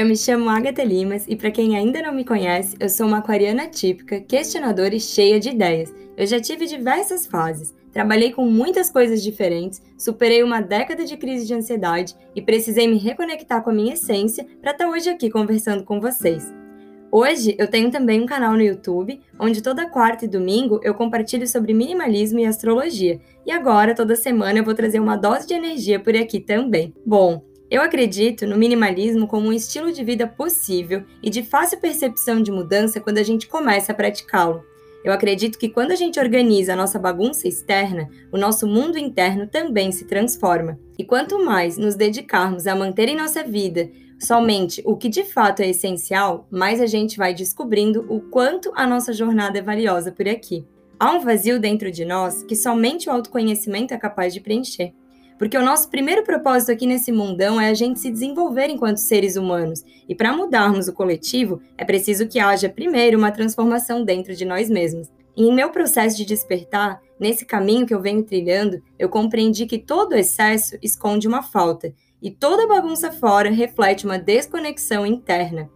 Eu me chamo Agatha Limas e para quem ainda não me conhece, eu sou uma aquariana típica, questionadora e cheia de ideias. Eu já tive diversas fases, trabalhei com muitas coisas diferentes, superei uma década de crise de ansiedade e precisei me reconectar com a minha essência para estar tá hoje aqui conversando com vocês. Hoje eu tenho também um canal no YouTube, onde toda quarta e domingo eu compartilho sobre minimalismo e astrologia. E agora, toda semana, eu vou trazer uma dose de energia por aqui também. Bom, eu acredito no minimalismo como um estilo de vida possível e de fácil percepção de mudança quando a gente começa a praticá-lo. Eu acredito que quando a gente organiza a nossa bagunça externa, o nosso mundo interno também se transforma. E quanto mais nos dedicarmos a manter em nossa vida somente o que de fato é essencial, mais a gente vai descobrindo o quanto a nossa jornada é valiosa por aqui. Há um vazio dentro de nós que somente o autoconhecimento é capaz de preencher. Porque o nosso primeiro propósito aqui nesse mundão é a gente se desenvolver enquanto seres humanos. E para mudarmos o coletivo, é preciso que haja primeiro uma transformação dentro de nós mesmos. E em meu processo de despertar, nesse caminho que eu venho trilhando, eu compreendi que todo excesso esconde uma falta, e toda bagunça fora reflete uma desconexão interna.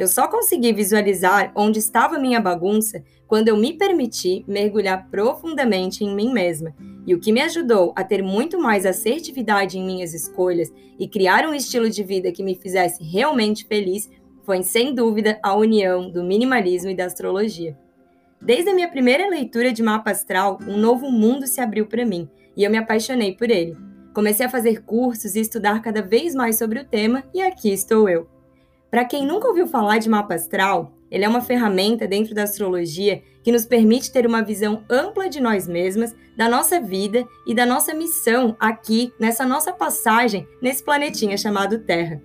Eu só consegui visualizar onde estava minha bagunça quando eu me permiti mergulhar profundamente em mim mesma. E o que me ajudou a ter muito mais assertividade em minhas escolhas e criar um estilo de vida que me fizesse realmente feliz foi, sem dúvida, a união do minimalismo e da astrologia. Desde a minha primeira leitura de mapa astral, um novo mundo se abriu para mim e eu me apaixonei por ele. Comecei a fazer cursos e estudar cada vez mais sobre o tema e aqui estou eu. Para quem nunca ouviu falar de mapa astral, ele é uma ferramenta dentro da astrologia que nos permite ter uma visão ampla de nós mesmas, da nossa vida e da nossa missão aqui, nessa nossa passagem nesse planetinha chamado Terra.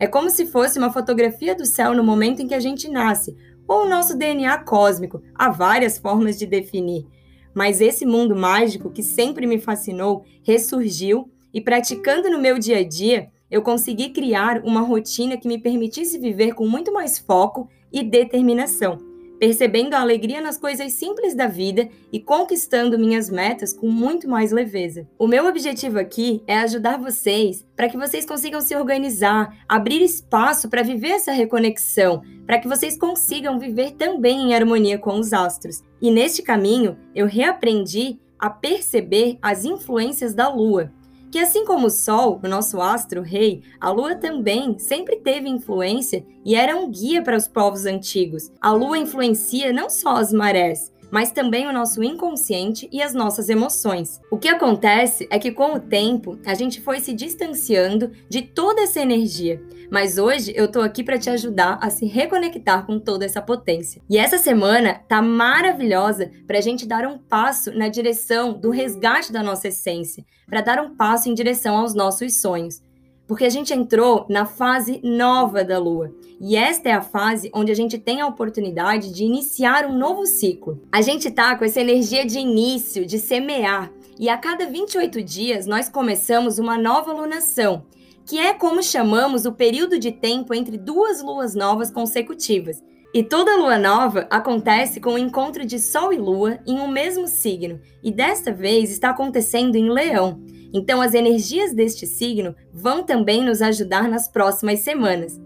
É como se fosse uma fotografia do céu no momento em que a gente nasce, ou o nosso DNA cósmico. Há várias formas de definir. Mas esse mundo mágico que sempre me fascinou ressurgiu e praticando no meu dia a dia, eu consegui criar uma rotina que me permitisse viver com muito mais foco e determinação, percebendo a alegria nas coisas simples da vida e conquistando minhas metas com muito mais leveza. O meu objetivo aqui é ajudar vocês para que vocês consigam se organizar, abrir espaço para viver essa reconexão, para que vocês consigam viver também em harmonia com os astros. E neste caminho, eu reaprendi a perceber as influências da lua que assim como o Sol, o nosso astro rei, a Lua também sempre teve influência e era um guia para os povos antigos. A Lua influencia não só as marés, mas também o nosso inconsciente e as nossas emoções. O que acontece é que com o tempo a gente foi se distanciando de toda essa energia, mas hoje eu tô aqui para te ajudar a se reconectar com toda essa potência. E essa semana tá maravilhosa para a gente dar um passo na direção do resgate da nossa essência, para dar um passo em direção aos nossos sonhos porque a gente entrou na fase nova da Lua. E esta é a fase onde a gente tem a oportunidade de iniciar um novo ciclo. A gente tá com essa energia de início, de semear, e a cada 28 dias nós começamos uma nova lunação, que é como chamamos o período de tempo entre duas luas novas consecutivas. E toda lua nova acontece com o encontro de Sol e Lua em um mesmo signo, e desta vez está acontecendo em Leão. Então, as energias deste signo vão também nos ajudar nas próximas semanas.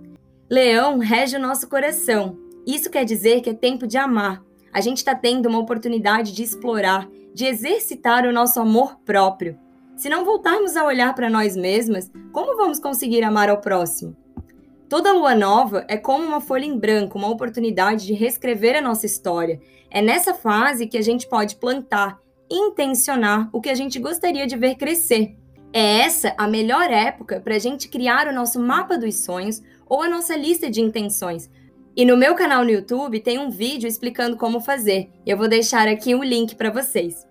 Leão rege o nosso coração. Isso quer dizer que é tempo de amar. A gente está tendo uma oportunidade de explorar, de exercitar o nosso amor próprio. Se não voltarmos a olhar para nós mesmas, como vamos conseguir amar ao próximo? Toda lua nova é como uma folha em branco, uma oportunidade de reescrever a nossa história. É nessa fase que a gente pode plantar intencionar o que a gente gostaria de ver crescer. É essa a melhor época para a gente criar o nosso mapa dos sonhos ou a nossa lista de intenções. E no meu canal no YouTube tem um vídeo explicando como fazer. Eu vou deixar aqui o link para vocês.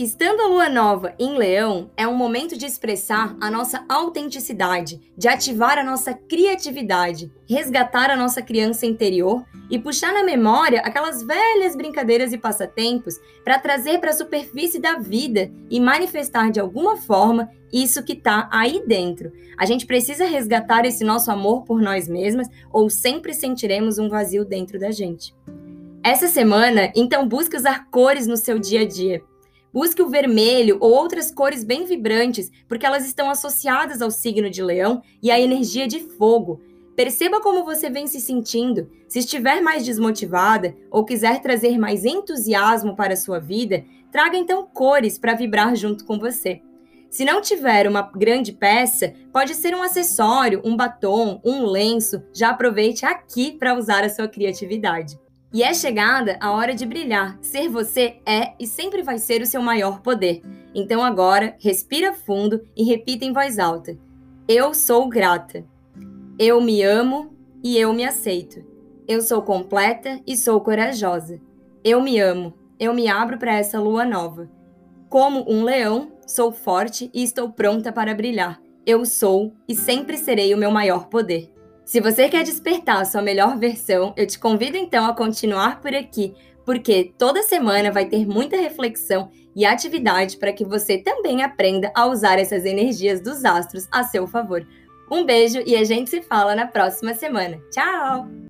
Estando a lua nova em Leão, é um momento de expressar a nossa autenticidade, de ativar a nossa criatividade, resgatar a nossa criança interior e puxar na memória aquelas velhas brincadeiras e passatempos para trazer para a superfície da vida e manifestar de alguma forma isso que está aí dentro. A gente precisa resgatar esse nosso amor por nós mesmas ou sempre sentiremos um vazio dentro da gente. Essa semana, então, busque usar cores no seu dia a dia Busque o vermelho ou outras cores bem vibrantes, porque elas estão associadas ao signo de Leão e à energia de fogo. Perceba como você vem se sentindo. Se estiver mais desmotivada ou quiser trazer mais entusiasmo para a sua vida, traga então cores para vibrar junto com você. Se não tiver uma grande peça, pode ser um acessório, um batom, um lenço. Já aproveite aqui para usar a sua criatividade. E é chegada a hora de brilhar. Ser você é e sempre vai ser o seu maior poder. Então agora, respira fundo e repita em voz alta: Eu sou grata. Eu me amo e eu me aceito. Eu sou completa e sou corajosa. Eu me amo. Eu me abro para essa lua nova. Como um leão, sou forte e estou pronta para brilhar. Eu sou e sempre serei o meu maior poder. Se você quer despertar a sua melhor versão, eu te convido então a continuar por aqui, porque toda semana vai ter muita reflexão e atividade para que você também aprenda a usar essas energias dos astros a seu favor. Um beijo e a gente se fala na próxima semana. Tchau!